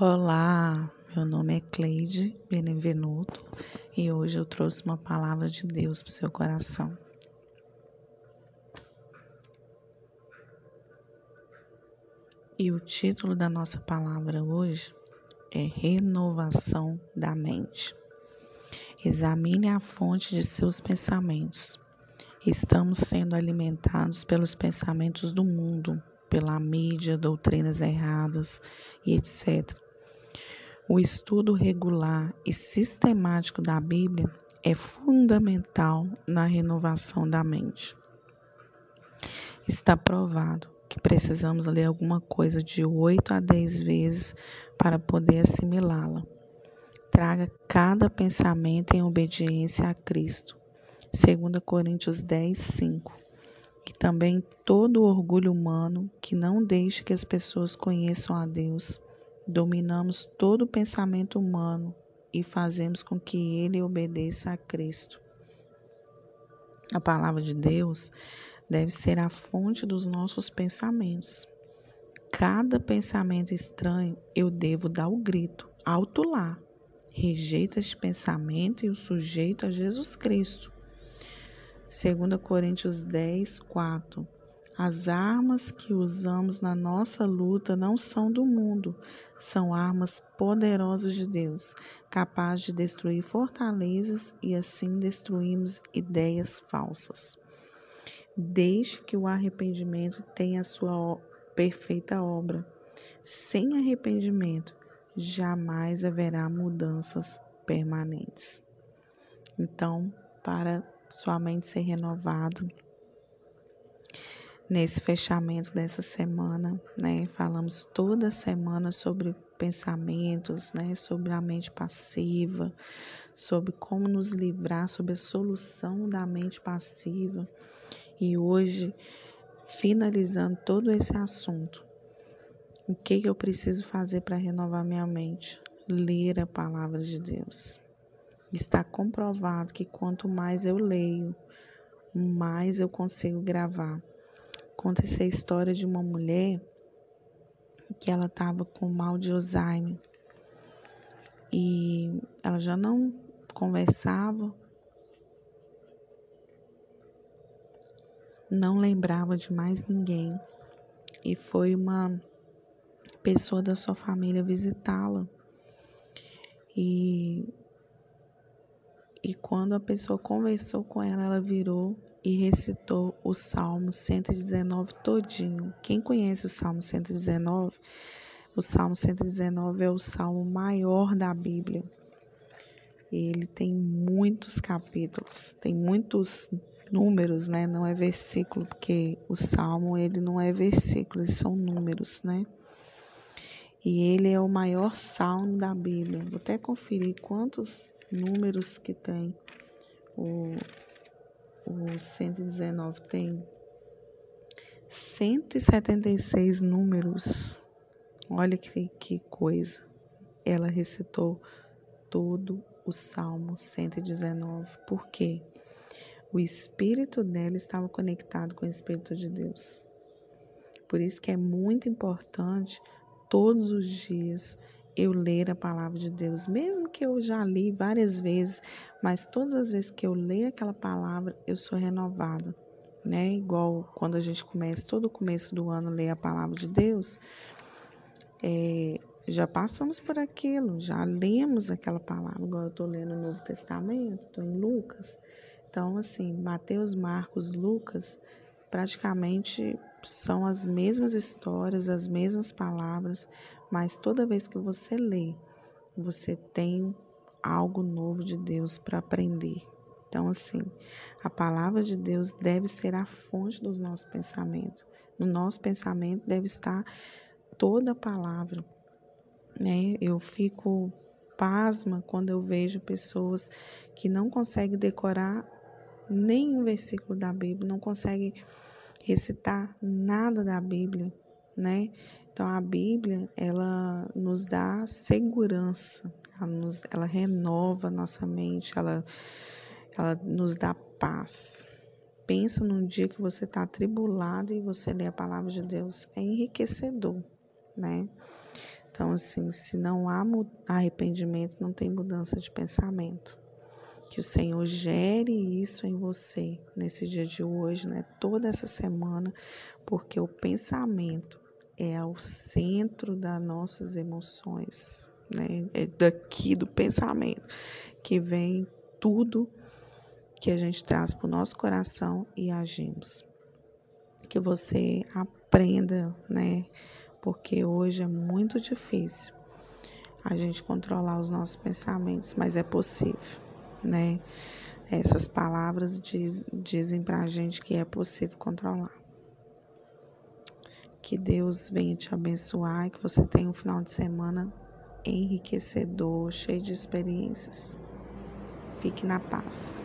Olá, meu nome é Cleide Benevenuto e hoje eu trouxe uma palavra de Deus para o seu coração. E o título da nossa palavra hoje é Renovação da Mente. Examine a fonte de seus pensamentos. Estamos sendo alimentados pelos pensamentos do mundo, pela mídia, doutrinas erradas e etc. O estudo regular e sistemático da Bíblia é fundamental na renovação da mente. Está provado que precisamos ler alguma coisa de 8 a 10 vezes para poder assimilá-la. Traga cada pensamento em obediência a Cristo. 2 Coríntios 10, 5. E também todo orgulho humano que não deixe que as pessoas conheçam a Deus dominamos todo o pensamento humano e fazemos com que ele obedeça a Cristo. A palavra de Deus deve ser a fonte dos nossos pensamentos. Cada pensamento estranho eu devo dar o grito, alto lá. Rejeita este pensamento e o sujeito a Jesus Cristo. 2 Coríntios 10, 4 as armas que usamos na nossa luta não são do mundo, são armas poderosas de Deus, capazes de destruir fortalezas e assim destruirmos ideias falsas. Deixe que o arrependimento tenha sua perfeita obra. Sem arrependimento, jamais haverá mudanças permanentes. Então, para sua mente ser renovada, nesse fechamento dessa semana, né? Falamos toda semana sobre pensamentos, né? Sobre a mente passiva, sobre como nos livrar, sobre a solução da mente passiva. E hoje, finalizando todo esse assunto, o que, que eu preciso fazer para renovar minha mente? Ler a palavra de Deus. Está comprovado que quanto mais eu leio, mais eu consigo gravar Conta-se a história de uma mulher que ela estava com mal de Alzheimer. E ela já não conversava, não lembrava de mais ninguém. E foi uma pessoa da sua família visitá-la. E e quando a pessoa conversou com ela, ela virou e recitou o Salmo 119 todinho. Quem conhece o Salmo 119? O Salmo 119 é o salmo maior da Bíblia. Ele tem muitos capítulos, tem muitos números, né? Não é versículo, porque o salmo ele não é versículo, são números, né? E ele é o maior salmo da Bíblia. Vou até conferir quantos números que tem o o 119 tem 176 números. Olha que, que coisa. Ela recitou todo o Salmo 119. Por quê? O espírito dela estava conectado com o espírito de Deus. Por isso que é muito importante todos os dias eu ler a palavra de Deus, mesmo que eu já li várias vezes, mas todas as vezes que eu leio aquela palavra, eu sou renovada, né? Igual quando a gente começa, todo começo do ano, ler a palavra de Deus, é, já passamos por aquilo, já lemos aquela palavra. Agora eu estou lendo o Novo Testamento, estou em Lucas. Então, assim, Mateus, Marcos, Lucas, praticamente são as mesmas histórias, as mesmas palavras, mas toda vez que você lê, você tem algo novo de Deus para aprender. Então, assim, a palavra de Deus deve ser a fonte dos nossos pensamentos. No nosso pensamento deve estar toda a palavra. Né? Eu fico pasma quando eu vejo pessoas que não conseguem decorar nenhum versículo da Bíblia, não conseguem recitar nada da Bíblia, né? Então a Bíblia ela nos dá segurança, ela, nos, ela renova nossa mente, ela, ela nos dá paz. Pensa num dia que você está atribulado e você lê a palavra de Deus, é enriquecedor, né? Então, assim, se não há arrependimento, não tem mudança de pensamento. Que o Senhor gere isso em você nesse dia de hoje, né? Toda essa semana, porque o pensamento é o centro das nossas emoções, né? É daqui do pensamento que vem tudo que a gente traz para o nosso coração e agimos. Que você aprenda, né? Porque hoje é muito difícil a gente controlar os nossos pensamentos, mas é possível, né? Essas palavras diz, dizem para a gente que é possível controlar. Que Deus venha te abençoar e que você tenha um final de semana enriquecedor, cheio de experiências. Fique na paz.